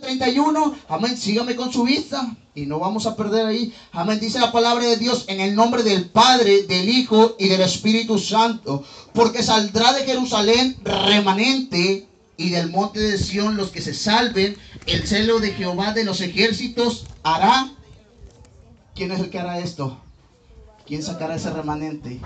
31, amén, sígame con su vista y no vamos a perder ahí. Amén, dice la palabra de Dios en el nombre del Padre, del Hijo y del Espíritu Santo, porque saldrá de Jerusalén remanente y del monte de Sión los que se salven, el celo de Jehová de los ejércitos hará. ¿Quién es el que hará esto? ¿Quién sacará ese remanente?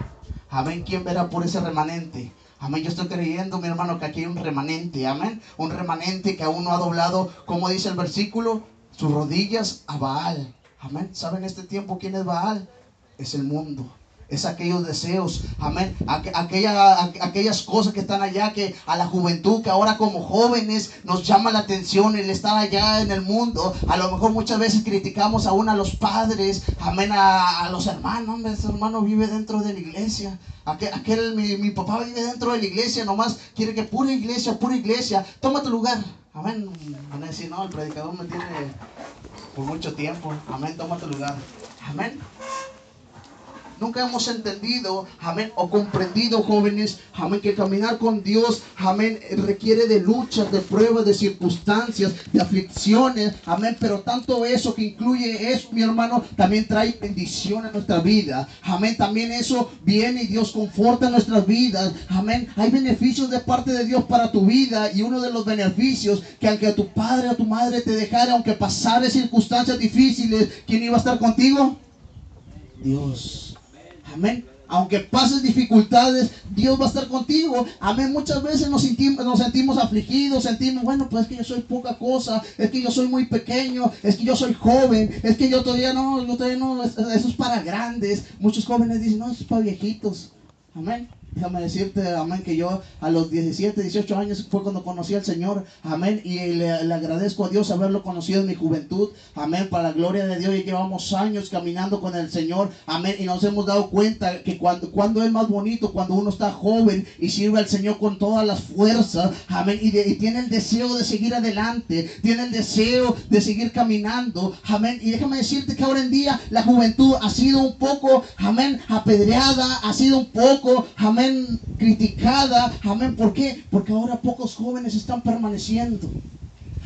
Amén, ¿quién verá por ese remanente? Amén, yo estoy creyendo, mi hermano, que aquí hay un remanente, amén. Un remanente que aún no ha doblado, como dice el versículo, sus rodillas a Baal. Amén. ¿Saben este tiempo quién es Baal? Es el mundo es aquellos deseos, amén, aquella, aquellas cosas que están allá que a la juventud que ahora como jóvenes nos llama la atención el estar allá en el mundo. A lo mejor muchas veces criticamos aún a los padres, amén, a, los hermanos, hombre, ese hermano vive dentro de la iglesia. Aquel, mi, papá vive dentro de la iglesia, nomás quiere que pura iglesia, pura iglesia, toma tu lugar. Amén. Van a decir, no, el predicador me tiene por mucho tiempo. Amén, toma tu lugar. Amén. Nunca hemos entendido, amén, o comprendido, jóvenes, amén, que caminar con Dios, amén, requiere de luchas, de pruebas, de circunstancias, de aflicciones, amén. Pero tanto eso que incluye eso, mi hermano, también trae bendición a nuestra vida. Amén. También eso viene y Dios conforta nuestras vidas. Amén. Hay beneficios de parte de Dios para tu vida y uno de los beneficios que aunque tu padre o tu madre te dejara, aunque pasara circunstancias difíciles, ¿quién iba a estar contigo? Dios. Amén. Aunque pases dificultades, Dios va a estar contigo. Amén. Muchas veces nos sentimos, nos sentimos afligidos, sentimos, bueno, pues es que yo soy poca cosa, es que yo soy muy pequeño, es que yo soy joven, es que yo todavía no, yo todavía no, eso es para grandes. Muchos jóvenes dicen, no, eso es para viejitos. Amén. Déjame decirte, amén, que yo a los 17, 18 años fue cuando conocí al Señor, amén, y le, agradezco a Dios haberlo conocido en mi juventud, amén, para la gloria de Dios, y llevamos años caminando con el Señor, amén, y nos hemos dado cuenta que cuando, es más bonito, cuando uno está joven y sirve al Señor con todas las fuerzas, amén, y tiene el deseo de seguir adelante, tiene el deseo de seguir caminando, amén, y déjame decirte que ahora en día la juventud ha sido un poco, amén, apedreada, ha sido un poco, amén, criticada. Amén. ¿Por qué? Porque ahora pocos jóvenes están permaneciendo.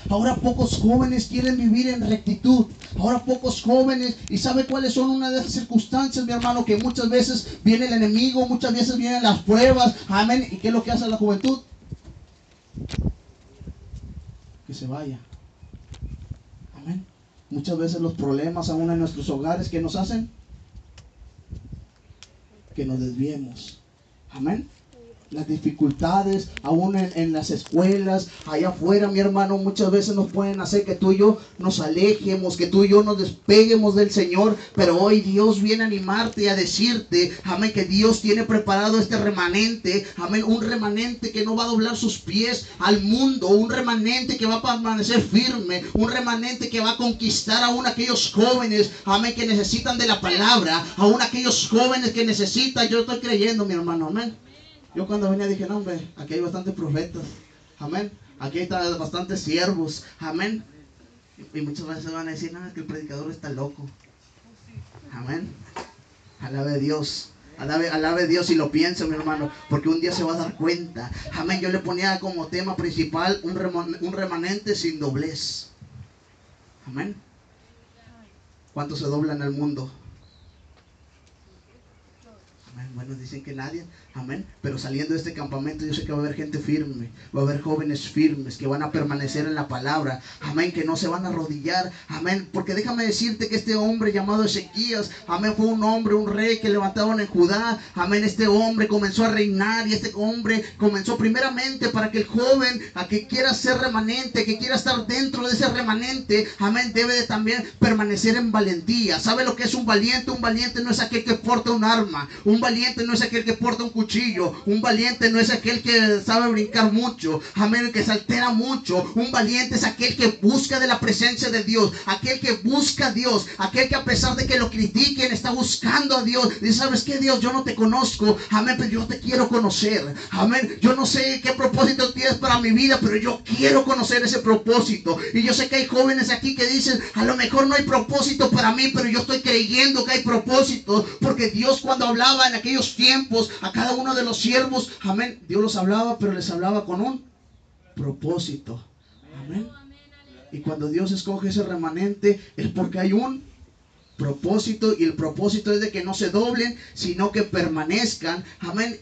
Ahora pocos jóvenes quieren vivir en rectitud. Ahora pocos jóvenes, y sabe cuáles son una de esas circunstancias, mi hermano, que muchas veces viene el enemigo, muchas veces vienen las pruebas. Amén. ¿Y qué es lo que hace la juventud? Que se vaya. Amén. Muchas veces los problemas aún en nuestros hogares que nos hacen que nos desviemos. Amén las dificultades, aún en, las escuelas, allá afuera, mi hermano, muchas veces nos pueden hacer que tú y yo nos alejemos, que tú y yo nos despeguemos del Señor, pero hoy Dios viene a animarte y a decirte, amén, que Dios tiene preparado este remanente, amén, un remanente que no va a doblar sus pies al mundo, un remanente que va a permanecer firme, un remanente que va a conquistar aún aquellos jóvenes, amén, que necesitan de la palabra, aún aquellos jóvenes que necesitan, yo estoy creyendo, mi hermano, amén. Yo cuando venía dije, no, hombre, aquí hay bastantes profetas. Amén. Aquí hay bastantes siervos. Amén. Y muchas veces van a decir, no, que el predicador está loco. Amén. Alabe a Dios. Alabe, Dios y lo piensa, mi hermano, porque un día se va a dar cuenta. Amén. Yo le ponía como tema principal un, un remanente sin doblez. Amén. ¿Cuánto se dobla en el mundo? Amén. Bueno, dicen que nadie. Amén. Pero saliendo de este campamento yo sé que va a haber gente firme, va a haber jóvenes firmes que van a permanecer en la palabra. Amén, que no se van a arrodillar. Amén, porque déjame decirte que este hombre llamado Ezequías, amén, fue un hombre, un rey que levantaron en Judá. Amén, este hombre comenzó a reinar y este hombre comenzó primeramente para que el joven a que quiera ser remanente, que quiera estar dentro de ese remanente, amén, debe de también permanecer en valentía. ¿Sabe lo que es un valiente? Un valiente no es aquel que porta un arma, un valiente no es aquel que porta un cuchillo un valiente no es aquel que sabe brincar mucho. Amén. Que se altera mucho. Un valiente es aquel que busca de la presencia de Dios. Aquel que busca a Dios. Aquel que a pesar de que lo critiquen está buscando a Dios. Dice, ¿sabes qué Dios? Yo no te conozco. Amén. Pero yo te quiero conocer. Amén. Yo no sé qué propósito tienes para mi vida. Pero yo quiero conocer ese propósito. Y yo sé que hay jóvenes aquí que dicen, a lo mejor no hay propósito para mí. Pero yo estoy creyendo que hay propósito. Porque Dios cuando hablaba en aquellos tiempos a cada uno de los siervos, amén, Dios los hablaba, pero les hablaba con un propósito. Amén. Y cuando Dios escoge ese remanente es porque hay un propósito y el propósito es de que no se doblen, sino que permanezcan. Amén.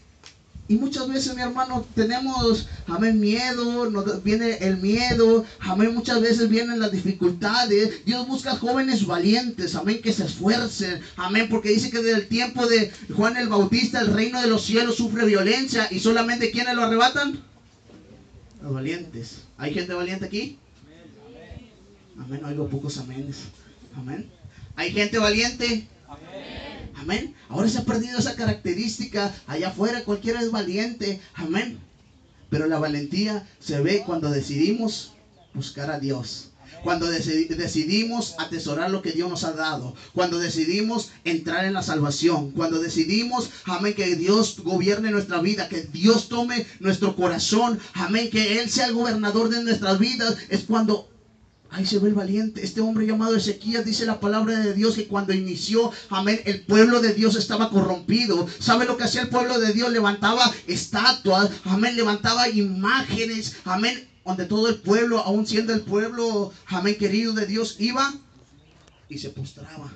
Y muchas veces, mi hermano, tenemos, amén, miedo, nos viene el miedo, amén, muchas veces vienen las dificultades. Dios busca jóvenes valientes, amén, que se esfuercen, amén, porque dice que desde el tiempo de Juan el Bautista, el reino de los cielos sufre violencia y solamente quienes lo arrebatan? Los valientes. ¿Hay gente valiente aquí? Amén, oigo pocos aménes. Amén. ¿Hay gente valiente? Amén. Ahora se ha perdido esa característica. Allá afuera cualquiera es valiente. Amén. Pero la valentía se ve cuando decidimos buscar a Dios. Cuando decidimos atesorar lo que Dios nos ha dado. Cuando decidimos entrar en la salvación. Cuando decidimos, amén, que Dios gobierne nuestra vida. Que Dios tome nuestro corazón. Amén, que Él sea el gobernador de nuestras vidas. Es cuando Ahí se ve el valiente. Este hombre llamado Ezequías dice la palabra de Dios que cuando inició, amén, el pueblo de Dios estaba corrompido. ¿Sabe lo que hacía el pueblo de Dios? Levantaba estatuas, amén, levantaba imágenes, amén, donde todo el pueblo, aún siendo el pueblo, amén, querido de Dios, iba y se postraba.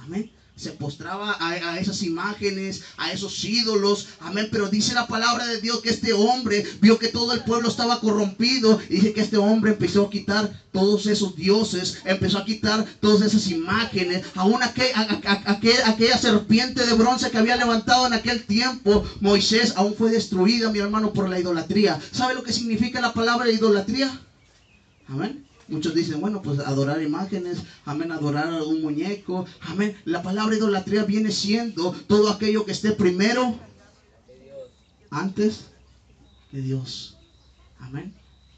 Amén se postraba a, esas imágenes, a esos ídolos. Amén. Pero dice la palabra de Dios que este hombre vio que todo el pueblo estaba corrompido. Y dice que este hombre empezó a quitar todos esos dioses, empezó a quitar todas esas imágenes. Aún aquella serpiente de bronce que había levantado en aquel tiempo, Moisés aún fue destruida, mi hermano, por la idolatría. ¿Sabe lo que significa la palabra idolatría? Amén. Muchos dicen, bueno, pues adorar imágenes, amén, adorar a un muñeco, amén. La palabra idolatría viene siendo todo aquello que esté primero antes de Dios. Amén.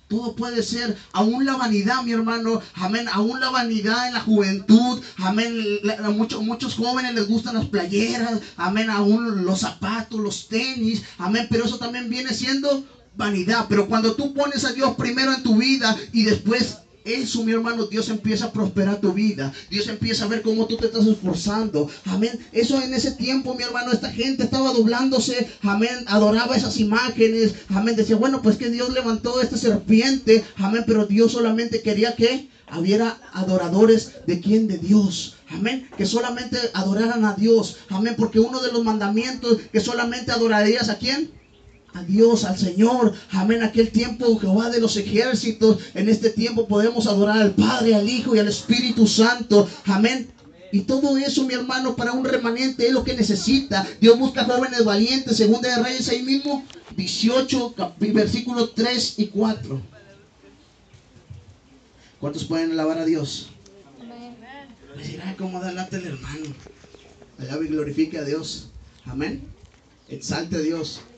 Todo puede ser, aún la vanidad, mi hermano, amén, aún la vanidad en la juventud, amén, muchos, muchos jóvenes les gustan las playeras, amén, aún los zapatos, los tenis, amén, pero eso también viene siendo vanidad, pero cuando tú pones a Dios primero en tu vida y después eso, mi hermano, Dios empieza a prosperar tu vida. Dios empieza a ver cómo tú te estás esforzando. Amén. Eso en ese tiempo, mi hermano, esta gente estaba doblándose. Amén. Adoraba esas imágenes. Amén. Decía, bueno, pues que Dios levantó esta serpiente. Amén. Pero Dios solamente quería que hubiera adoradores de quién? De Dios. Amén. Que solamente adoraran a Dios. Amén. Porque uno de los mandamientos que solamente adorarías a quién? A Dios, al Señor. Amén. Aquel tiempo, Jehová de los ejércitos. En este tiempo podemos adorar al Padre, al Hijo y al Espíritu Santo. Amén. Y todo eso, mi hermano, para un remanente es lo que necesita. Dios busca jóvenes valientes. Segunda de Reyes ahí mismo, 18, versículos 3 y 4. ¿Cuántos pueden alabar a Dios? Amén. Me dirá cómo adelante el hermano. Alabe y glorifique a Dios. Amén. Exalte a Dios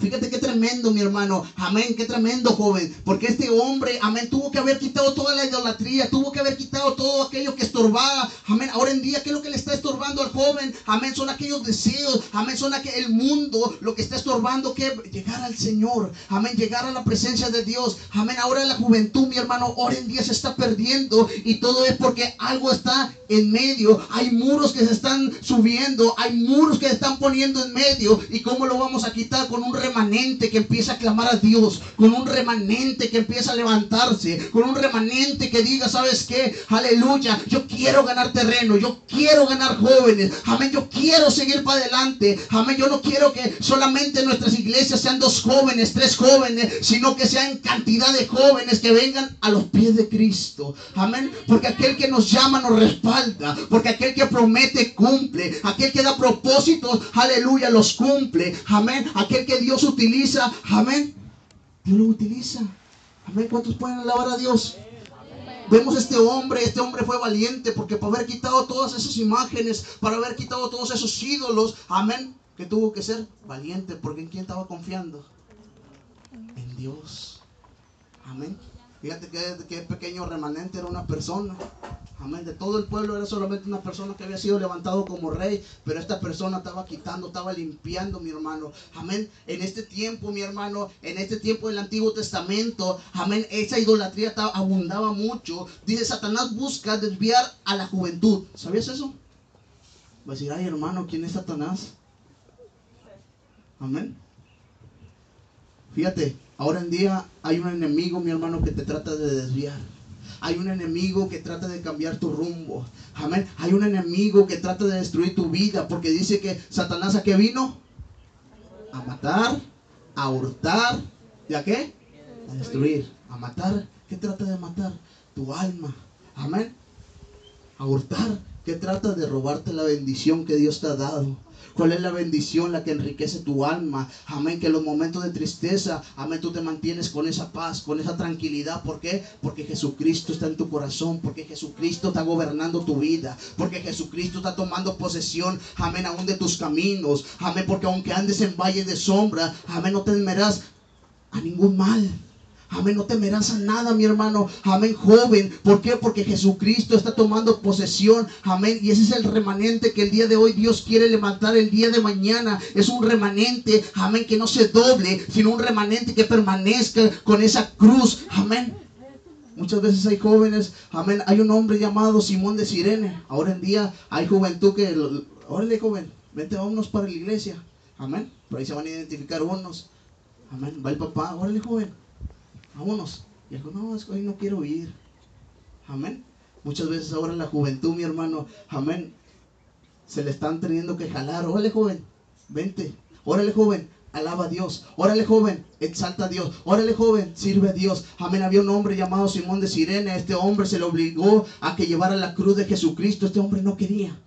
Fíjate qué tremendo, mi hermano. Amén, qué tremendo, joven. Porque este hombre, amén, tuvo que haber quitado toda la idolatría, tuvo que haber quitado todo aquello que estorbaba. Amén. Ahora en día, ¿qué es lo que le está estorbando al joven? Amén, son aquellos deseos. Amén, son aquel, el mundo lo que está estorbando que llegar al Señor. Amén, llegar a la presencia de Dios. Amén. Ahora la juventud, mi hermano, ahora en día se está perdiendo y todo es porque algo está en medio. Hay muros que se están subiendo, hay muros que se están poniendo en medio. ¿Y cómo lo vamos a quitar con un remanente que empieza a clamar a Dios, con un remanente que empieza a levantarse, con un remanente que diga, ¿sabes qué? Aleluya, yo quiero ganar terreno, yo quiero ganar jóvenes, amén, yo quiero seguir para adelante, amén, yo no quiero que solamente nuestras iglesias sean dos jóvenes, tres jóvenes, sino que sean cantidad de jóvenes que vengan a los pies de Cristo, amén, porque aquel que nos llama nos respalda, porque aquel que promete cumple, aquel que da propósitos, aleluya, los cumple, amén, aquel que Dios utiliza, amén. Dios lo utiliza. Amén. ¿Cuántos pueden alabar a Dios? Vemos este hombre, este hombre fue valiente porque para haber quitado todas esas imágenes, para haber quitado todos esos ídolos, amén, que tuvo que ser valiente porque en quién estaba confiando? En Dios. Amén. Fíjate que, que pequeño remanente era una persona. Amén. De todo el pueblo era solamente una persona que había sido levantado como rey. Pero esta persona estaba quitando, estaba limpiando, mi hermano. Amén. En este tiempo, mi hermano, en este tiempo del Antiguo Testamento, amén, esa idolatría abundaba mucho. Dice, Satanás busca desviar a la juventud. ¿Sabías eso? Va a decir, ay hermano, ¿quién es Satanás? Amén. Fíjate, ahora en día hay un enemigo, mi hermano, que te trata de desviar. Hay un enemigo que trata de cambiar tu rumbo. Amén. Hay un enemigo que trata de destruir tu vida. Porque dice que Satanás a qué vino? A matar, a hurtar. ¿Y a qué? A destruir. A matar. ¿Qué trata de matar? Tu alma. Amén. A hurtar. ¿Qué trata de robarte la bendición que Dios te ha dado? ¿Cuál es la bendición, la que enriquece tu alma? Amén, que en los momentos de tristeza, amén, tú te mantienes con esa paz, con esa tranquilidad. ¿Por qué? Porque Jesucristo está en tu corazón, porque Jesucristo está gobernando tu vida, porque Jesucristo está tomando posesión, amén, aún de tus caminos. Amén, porque aunque andes en valle de sombra, amén, no temerás a ningún mal. Amén, no temerás a nada, mi hermano. Amén, joven. ¿Por qué? Porque Jesucristo está tomando posesión. Amén. Y ese es el remanente que el día de hoy Dios quiere levantar el día de mañana. Es un remanente, amén, que no se doble, sino un remanente que permanezca con esa cruz. Amén. Muchas veces hay jóvenes, amén. Hay un hombre llamado Simón de Sirene. Ahora en día hay juventud que, órale joven, vente, vámonos para la iglesia. Amén. Por ahí se van a identificar unos. Amén. Va el papá, órale joven vámonos. Y dijo, no, es que hoy no quiero ir. Amén. Muchas veces ahora la juventud, mi hermano, amén, se le están teniendo que jalar. Órale, joven, vente. Órale, joven, alaba a Dios. Órale, joven, exalta a Dios. Órale, joven, sirve a Dios. Amén. Había un hombre llamado Simón de Sirene. Este hombre se le obligó a que llevara la cruz de Jesucristo. Este hombre no quería.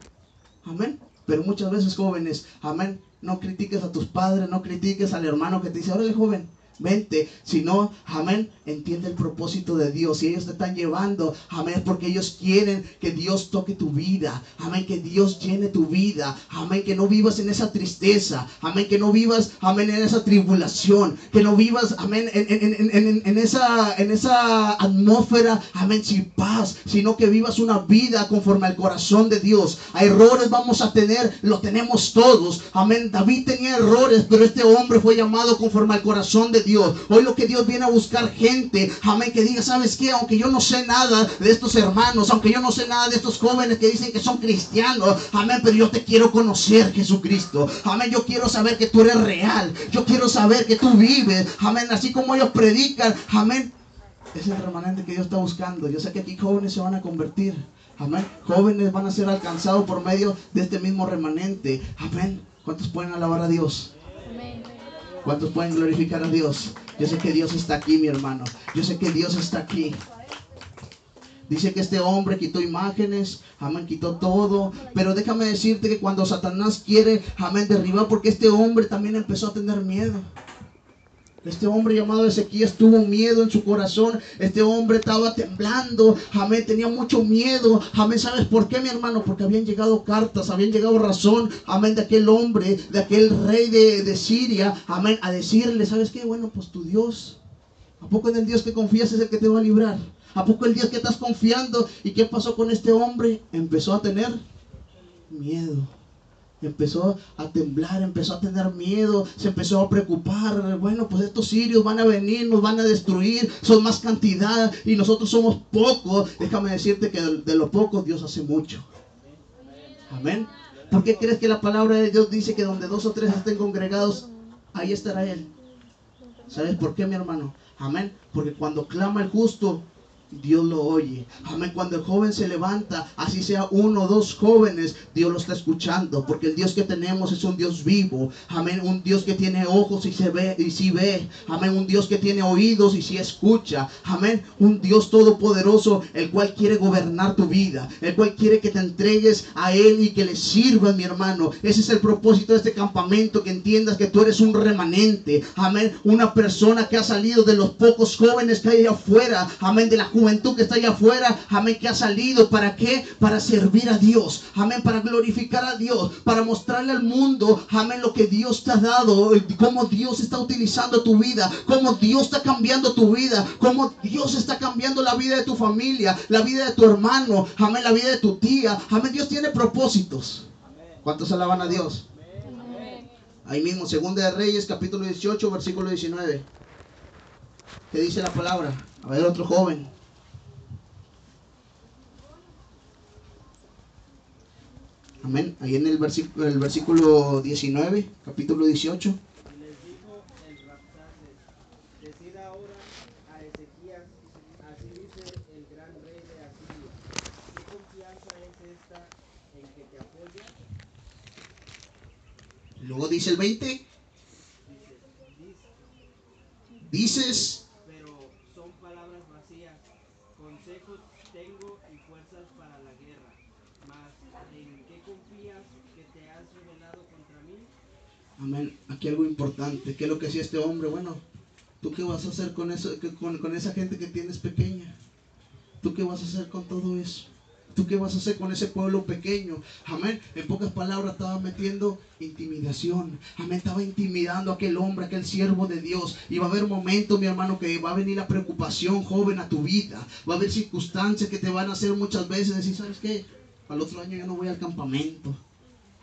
Amén. Pero muchas veces, jóvenes, amén, no critiques a tus padres, no critiques al hermano que te dice, órale, joven, mente, sino, amén, entiende el propósito de Dios. Y ellos te están llevando, amén, porque ellos quieren que Dios toque tu vida, amén, que Dios llene tu vida, amén, que no vivas en esa tristeza, amén, que no vivas, amén, en esa tribulación, que no vivas, amén, en, esa, en esa atmósfera, amén, sin paz, sino que vivas una vida conforme al corazón de Dios. A errores vamos a tener, lo tenemos todos, amén. David tenía errores, pero este hombre fue llamado conforme al corazón de Dios. Hoy lo que Dios viene a buscar gente, amén, que diga, ¿sabes qué? Aunque yo no sé nada de estos hermanos, aunque yo no sé nada de estos jóvenes que dicen que son cristianos, amén, pero yo te quiero conocer, Jesucristo. Amén, yo quiero saber que tú eres real. Yo quiero saber que tú vives. Amén, así como ellos predican, amén. Es el remanente que Dios está buscando. Yo sé que aquí jóvenes se van a convertir. Amén. Jóvenes van a ser alcanzados por medio de este mismo remanente. Amén. ¿Cuántos pueden alabar a Dios? Amén. ¿Cuántos pueden glorificar a Dios? Yo sé que Dios está aquí, mi hermano. Yo sé que Dios está aquí. Dice que este hombre quitó imágenes, amén, quitó todo. Pero déjame decirte que cuando Satanás quiere, amén, derribar, porque este hombre también empezó a tener miedo. Este hombre llamado Ezequías tuvo miedo en su corazón. Este hombre estaba temblando. Amén. Tenía mucho miedo. Amén. ¿Sabes por qué, mi hermano? Porque habían llegado cartas, habían llegado razón. Amén. De aquel hombre, de aquel rey de, de Siria. Amén. A decirle, ¿sabes qué? Bueno, pues tu Dios. ¿A poco en el Dios que confías es el que te va a librar? ¿A poco el Dios que estás confiando? ¿Y qué pasó con este hombre? Empezó a tener miedo empezó a temblar, empezó a tener miedo, se empezó a preocupar. Bueno, pues estos sirios van a venir, nos van a destruir, son más cantidad y nosotros somos pocos. Déjame decirte que de, lo poco Dios hace mucho. Amén. ¿Por qué crees que la palabra de Dios dice que donde dos o tres estén congregados, ahí estará Él? ¿Sabes por qué, mi hermano? Amén. Porque cuando clama el justo, Dios lo oye. Amén. Cuando el joven se levanta, así sea uno o dos jóvenes, Dios lo está escuchando. Porque el Dios que tenemos es un Dios vivo. Amén. Un Dios que tiene ojos y se ve y si ve. Amén. Un Dios que tiene oídos y si escucha. Amén. Un Dios todopoderoso, el cual quiere gobernar tu vida. El cual quiere que te entregues a Él y que le sirvas, mi hermano. Ese es el propósito de este campamento. Que entiendas que tú eres un remanente. Amén. Una persona que ha salido de los pocos jóvenes que hay afuera. Amén. De la juventud que está allá afuera, amén, que ha salido, ¿para qué? Para servir a Dios, amén, para glorificar a Dios, para mostrarle al mundo, amén, lo que Dios te ha dado, cómo Dios está utilizando tu vida, cómo Dios está cambiando tu vida, cómo Dios está cambiando la vida de tu familia, la vida de tu hermano, amén, la vida de tu tía, amén, Dios tiene propósitos. ¿Cuántos alaban a Dios? Ahí mismo, Segunda de Reyes, capítulo 18, versículo 19. ¿Qué dice la palabra? A ver, otro joven. Amén. Ahí en el versículo, el versículo 19, capítulo 18. Y les dijo el Rapsaces, decid ahora a Ezequías, así dice el gran rey de Asiria, ¿qué confianza es esta en que te apoya? Luego dice el 20. Dice, "Dis- Dices, pero son palabras vacías, consejos tengo y fuerzas para la guerra, mas ¿en qué confías que te has rebelado contra mí? Amén, aquí algo importante. ¿Qué es lo que hacía este hombre? Bueno, ¿tú qué vas a hacer con, eso, con, con esa gente que tienes pequeña? ¿Tú qué vas a hacer con todo eso? ¿Tú qué vas a hacer con ese pueblo pequeño? Amén. En pocas palabras estaba metiendo intimidación. Amén. Estaba intimidando a aquel hombre, a aquel siervo de Dios. Y va a haber momentos, mi hermano, que va a venir la preocupación joven a tu vida. Va a haber circunstancias que te van a hacer muchas veces decir, ¿sabes qué? Al otro año ya no voy al campamento.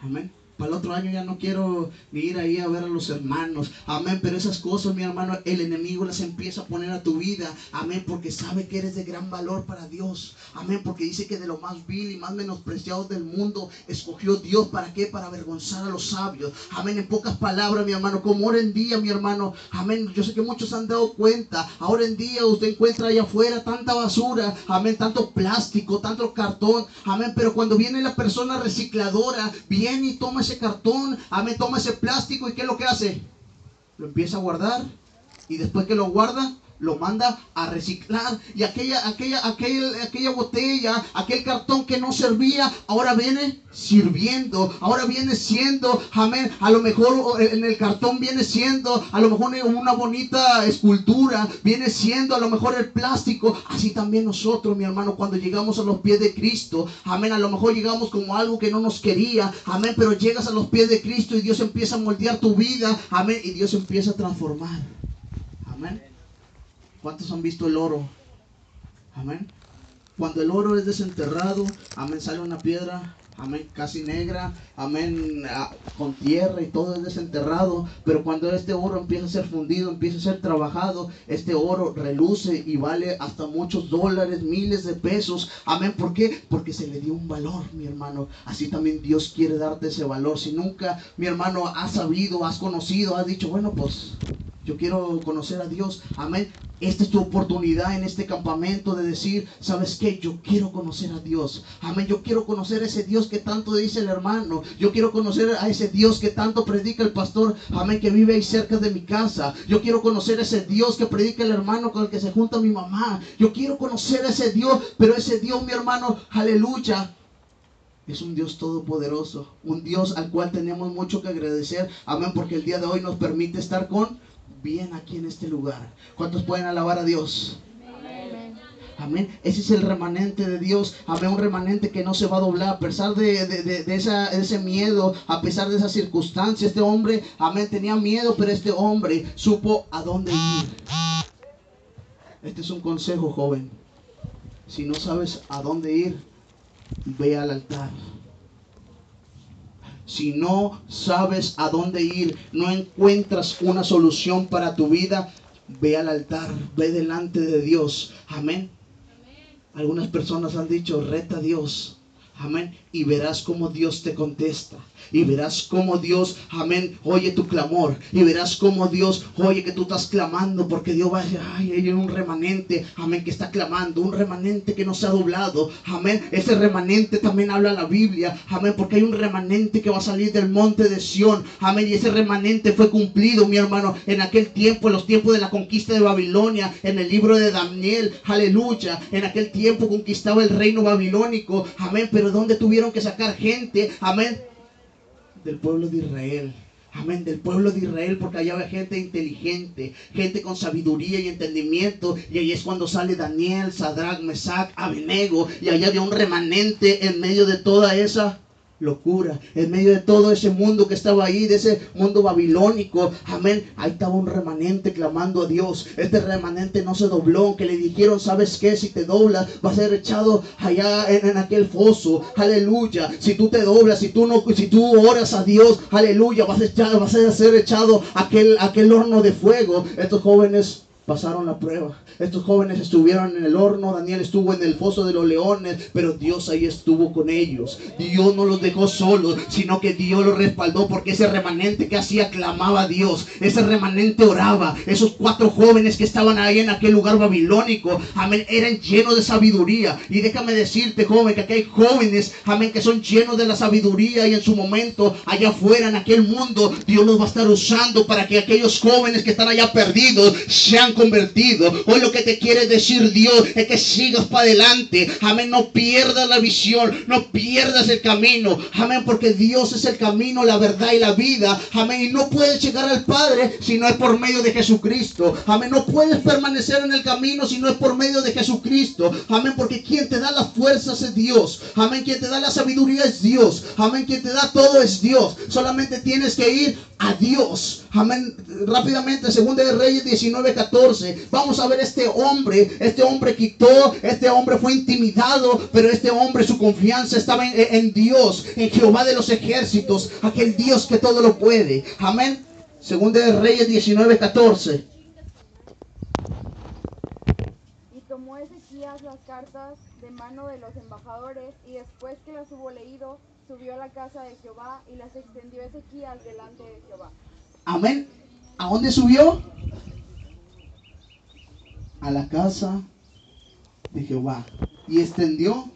Amén. Para el otro año ya no quiero ir ahí a ver a los hermanos. Amén. Pero esas cosas, mi hermano, el enemigo las empieza a poner a tu vida. Amén. Porque sabe que eres de gran valor para Dios. Amén. Porque dice que de lo más vil y más menospreciado del mundo escogió Dios. ¿Para qué? Para avergonzar a los sabios. Amén. En pocas palabras, mi hermano, como ahora en día, mi hermano. Amén. Yo sé que muchos han dado cuenta. Ahora en día usted encuentra allá afuera tanta basura. Amén. Tanto plástico, tanto cartón. Amén. Pero cuando viene la persona recicladora, viene y toma ese cartón. Amén. Toma ese plástico y ¿qué es lo que hace? Lo empieza a guardar. Y después que lo guarda, lo manda a reciclar. Y aquella, aquella, aquel, aquella botella, aquel cartón que no servía, ahora viene sirviendo. Ahora viene siendo, amén. A lo mejor en el cartón viene siendo, a lo mejor una bonita escultura, viene siendo a lo mejor el plástico. Así también nosotros, mi hermano, cuando llegamos a los pies de Cristo, amén. A lo mejor llegamos como algo que no nos quería, amén. Pero llegas a los pies de Cristo y Dios empieza a moldear tu vida, amén. Y Dios empieza a transformar, amén. ¿Cuántos han visto el oro? Amén. Cuando el oro es desenterrado, amén, sale una piedra, amén, casi negra, amén, ah, con tierra y todo es desenterrado. Pero cuando este oro empieza a ser fundido, empieza a ser trabajado, este oro reluce y vale hasta muchos dólares, miles de pesos. Amén. ¿Por qué? Porque se le dio un valor, mi hermano. Así también Dios quiere darte ese valor. Si nunca, mi hermano, has sabido, has conocido, has dicho, bueno, pues yo quiero conocer a Dios. Amén. Esta es tu oportunidad en este campamento de decir, ¿sabes qué? Yo quiero conocer a Dios. Amén. Yo quiero conocer a ese Dios que tanto dice el hermano. Yo quiero conocer a ese Dios que tanto predica el pastor. Amén. Que vive ahí cerca de mi casa. Yo quiero conocer a ese Dios que predica el hermano con el que se junta mi mamá. Yo quiero conocer a ese Dios. Pero ese Dios, mi hermano, aleluya. Es un Dios todopoderoso, un Dios al cual tenemos mucho que agradecer. Amén, porque el día de hoy nos permite estar con bien aquí en este lugar. ¿Cuántos pueden alabar a Dios? Amén. Ese es el remanente de Dios. Amén. Un remanente que no se va a doblar a pesar de, de- de- esa- ese miedo, a pesar de esa circunstancia. Este hombre, amén, tenía miedo, pero este hombre supo a dónde ir. Este es un consejo, joven. Si no sabes a dónde ir, ve al altar. Si no sabes a dónde ir, no encuentras una solución para tu vida, ve al altar, ve delante de Dios. Amén. Algunas personas han dicho, reta a Dios. Amén. Y verás cómo Dios te contesta. Y verás cómo Dios, amén, oye tu clamor. Y verás cómo Dios oye que tú estás clamando. Porque Dios va a decir, ay, hay un remanente, amén, que está clamando. Un remanente que no se ha doblado. Amén. Ese remanente también habla la Biblia. Amén. Porque hay un remanente que va a salir del monte de Sión. Amén. Y ese remanente fue cumplido, mi hermano, en aquel tiempo, en los tiempos de la conquista de Babilonia. En el libro de Daniel. Aleluya. En aquel tiempo conquistaba el reino babilónico. Amén. Pero ¿dónde tuvieron que sacar gente? Amén del pueblo de Israel. Amén, del pueblo de Israel, porque allá había gente inteligente, gente con sabiduría y entendimiento. Y ahí es cuando sale Daniel, Sadrach, Mesach, Abednego. Y allá había un remanente en medio de toda esa locura, en medio de todo ese mundo que estaba ahí, de ese mundo babilónico, amén, ahí estaba un remanente clamando a Dios, este remanente no se dobló, aunque le dijeron, ¿sabes qué? Si te doblas, vas a ser echado allá en, aquel foso, aleluya, si tú te doblas, si tú no, si tú oras a Dios, aleluya, vas a, echar, vas a ser echado aquel, aquel horno de fuego, estos jóvenes pasaron la prueba. Estos jóvenes estuvieron en el horno, Daniel estuvo en el foso de los leones, pero Dios ahí estuvo con ellos. Dios no los dejó solos, sino que Dios los respaldó porque ese remanente que hacía clamaba a Dios, ese remanente oraba. Esos cuatro jóvenes que estaban ahí en aquel lugar babilónico, amén, eran llenos de sabiduría. Y déjame decirte, joven, que aquí hay jóvenes, amén, que son llenos de la sabiduría y en su momento allá afuera en aquel mundo, Dios los va a estar usando para que aquellos jóvenes que están allá perdidos sean convertido. Hoy lo que te quiere decir Dios es que sigas para adelante. Amén. No pierdas la visión. No pierdas el camino. Amén. Porque Dios es el camino, la verdad y la vida. Amén. Y no puedes llegar al Padre si no es por medio de Jesucristo. Amén. No puedes permanecer en el camino si no es por medio de Jesucristo. Amén. Porque quien te da las fuerzas es Dios. Amén. Quien te da la sabiduría es Dios. Amén. Quien te da todo es Dios. Solamente tienes que ir a Dios. Amén. Rápidamente, segunda de Reyes 19, 14. Vamos a ver este hombre. Este hombre quitó, este hombre fue intimidado, pero este hombre su confianza estaba en, en Dios, en Jehová de los ejércitos, aquel Dios que todo lo puede. Amén. Segunda de Reyes 19, 14. Y tomó Ezequías las cartas de mano de los embajadores, y después que las hubo leído, subió a la casa de Jehová y las extendió Ezequías delante de Jehová. Amén. ¿A dónde subió? A la casa de Jehová. Y extendió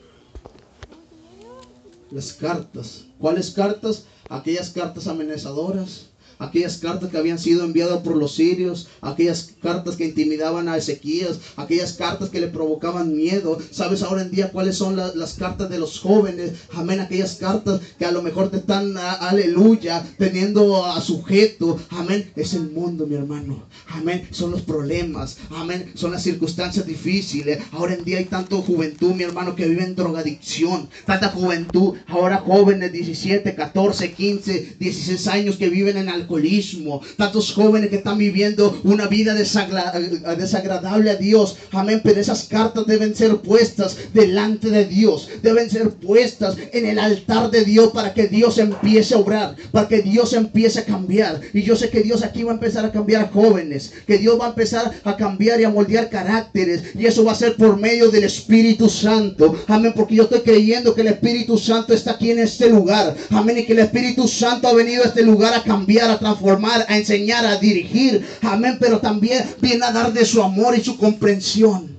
las cartas. ¿Cuáles cartas? Aquellas cartas amenazadoras. Aquellas cartas que habían sido enviadas por los sirios, aquellas cartas que intimidaban a Ezequías, aquellas cartas que le provocaban miedo. ¿Sabes ahora en día cuáles son la- las cartas de los jóvenes? Amén, aquellas cartas que a lo mejor te están, aleluya, teniendo a sujeto. Amén, es el mundo, mi hermano. Amén, son los problemas. Amén, son las circunstancias difíciles. Ahora en día hay tanto juventud, mi hermano, que vive en drogadicción. Tanta juventud, ahora jóvenes 17, 14, 15, 16 años que viven en alcoholismo. Tantos jóvenes que están viviendo una vida desagra- desagradable a Dios. Amén, pero esas cartas deben ser puestas delante de Dios. Deben ser puestas en el altar de Dios para que Dios empiece a obrar, para que Dios empiece a cambiar. Y yo sé que Dios aquí va a empezar a cambiar jóvenes, que Dios va a empezar a cambiar y a moldear caracteres. Y eso va a ser por medio del Espíritu Santo. Amén, porque yo estoy creyendo que el Espíritu Santo está aquí en este lugar. Amén, y que el Espíritu Santo ha venido a este lugar a cambiar, a transformar, a enseñar, a dirigir. Amén, pero también viene a dar de su amor y su comprensión.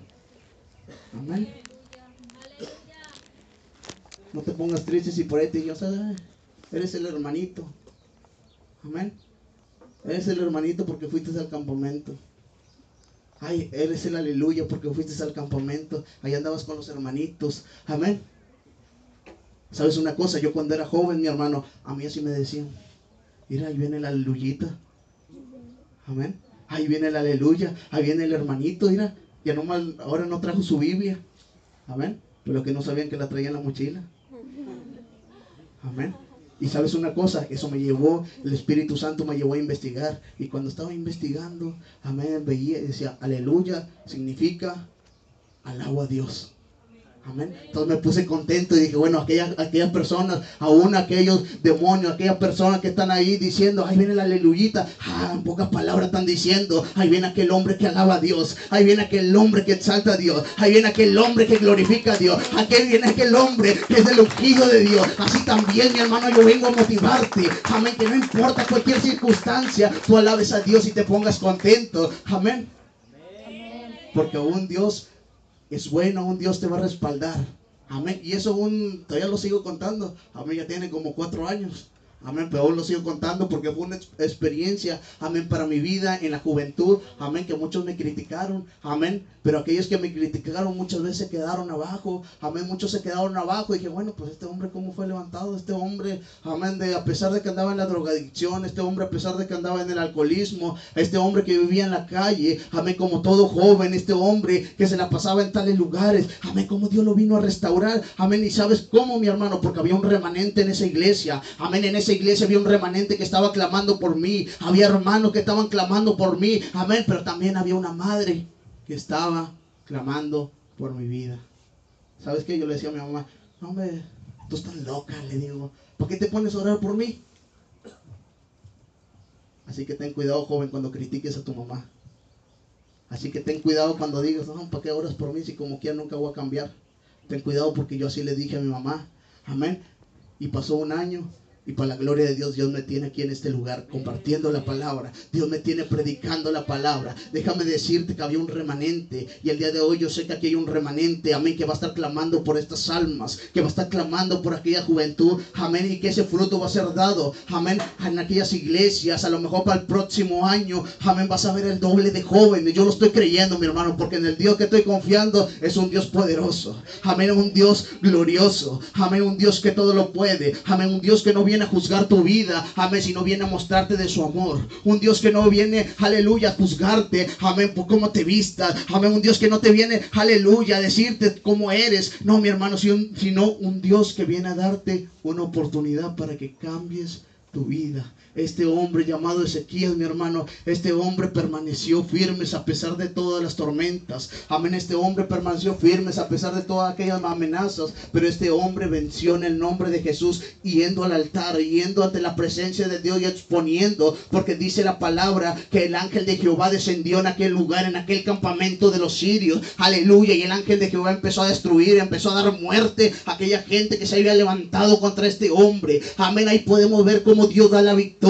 Amén. No te pongas triste si por ahí te digo, "Ay, eres el hermanito. Amén. Eres el hermanito porque fuiste al campamento. Ay, eres el aleluya porque fuiste al campamento. Ahí andabas con los hermanitos. Amén. ¿Sabes una cosa? Yo cuando era joven, mi hermano, a mí así me decían. Mira, ahí viene la aleluyita. Amén. Ahí viene el aleluya. Ahí viene el hermanito, mira. Ya no mal, ahora no trajo su Biblia. Amén. Pero que no sabían que la traía en la mochila. Amén. Y sabes una cosa, eso me llevó, el Espíritu Santo me llevó a investigar. Y cuando estaba investigando, amén, veía decía, aleluya, significa alabo a Dios. Amén. Entonces me puse contento y dije, bueno, aquellas, aquellas personas, aún aquellos demonios, aquellas personas que están ahí diciendo, ahí viene la aleluyita, ah, en pocas palabras están diciendo, ahí viene aquel hombre que alaba a Dios, ahí viene aquel hombre que exalta a Dios, ahí viene aquel hombre que glorifica a Dios, aquí viene aquel hombre que es el ungido de Dios. Así también, mi hermano, yo vengo a motivarte, amén, que no importa cualquier circunstancia, tú alabes a Dios y te pongas contento, amén. Porque aún Dios es bueno, aún Dios te va a respaldar. Amén. Y eso aún, todavía lo sigo contando. Amén, ya tiene como cuatro años. Amén, pero aún lo sigo contando porque fue una ex- experiencia, amén, para mi vida en la juventud, amén, que muchos me criticaron, amén, pero aquellos que me criticaron muchas veces se quedaron abajo, amén, muchos se quedaron abajo. Y dije, bueno, pues este hombre cómo fue levantado, este hombre, amén, de, a pesar de que andaba en la drogadicción, este hombre a pesar de que andaba en el alcoholismo, este hombre que vivía en la calle, amén, como todo joven, este hombre que se la pasaba en tales lugares, amén, como Dios lo vino a restaurar, amén, y sabes cómo, mi hermano, porque había un remanente en esa iglesia, amén, en esa iglesia había un remanente que estaba clamando por mí, había hermanos que estaban clamando por mí, amén, pero también había una madre que estaba clamando por mi vida. ¿Sabes qué? Yo le decía a mi mamá, no, hombre, tú estás loca, le digo, ¿por qué te pones a orar por mí? Así que ten cuidado, joven, cuando critiques a tu mamá. Así que ten cuidado cuando digas, no, ¿para qué oras por mí si como quiera nunca voy a cambiar? Ten cuidado porque yo así le dije a mi mamá. Amén. Y pasó un año. Y para la gloria de Dios, Dios me tiene aquí en este lugar compartiendo la palabra. Dios me tiene predicando la palabra. Déjame decirte que había un remanente. Y el día de hoy yo sé que aquí hay un remanente. Amén. Que va a estar clamando por estas almas. Que va a estar clamando por aquella juventud. Amén. Y que ese fruto va a ser dado. Amén. En aquellas iglesias. A lo mejor para el próximo año. Amén. Vas a ver el doble de jóvenes. Yo lo estoy creyendo, mi hermano. Porque en el Dios que estoy confiando es un Dios poderoso. Amén. Un Dios glorioso. Amén. Un Dios que todo lo puede. Amén. Un Dios que no viene a juzgar tu vida. Amén. Sino viene a mostrarte de su amor. Un Dios que no viene, aleluya, a juzgarte. Amén. Por cómo te vistas. Amén. Un Dios que no te viene, aleluya, a decirte cómo eres. No, mi hermano, sino un Dios que viene a darte una oportunidad para que cambies tu vida. Este hombre llamado Ezequiel, mi hermano, este hombre permaneció firmes a pesar de todas las tormentas. Amén, este hombre permaneció firmes a pesar de todas aquellas amenazas. Pero este hombre venció en el nombre de Jesús, yendo al altar, yendo ante la presencia de Dios y exponiendo, porque dice la palabra que el ángel de Jehová descendió en aquel lugar, en aquel campamento de los sirios. Aleluya, y el ángel de Jehová empezó a destruir, empezó a dar muerte a aquella gente que se había levantado contra este hombre. Amén, ahí podemos ver cómo Dios da la victoria.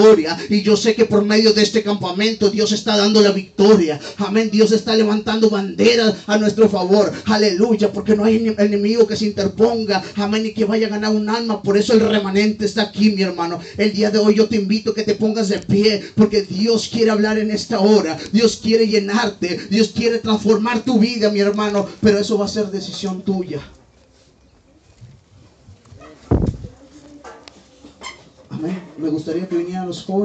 Y yo sé que por medio de este campamento Dios está dando la victoria. Amén, Dios está levantando banderas a nuestro favor. Aleluya, porque no hay enem- enemigo que se interponga. Amén, y que vaya a ganar un alma. Por eso el remanente está aquí, mi hermano. El día de hoy yo te invito a que te pongas de pie, porque Dios quiere hablar en esta hora. Dios quiere llenarte. Dios quiere transformar tu vida, mi hermano. Pero eso va a ser decisión tuya. Amén. Me gustaría que vinieran los jóvenes.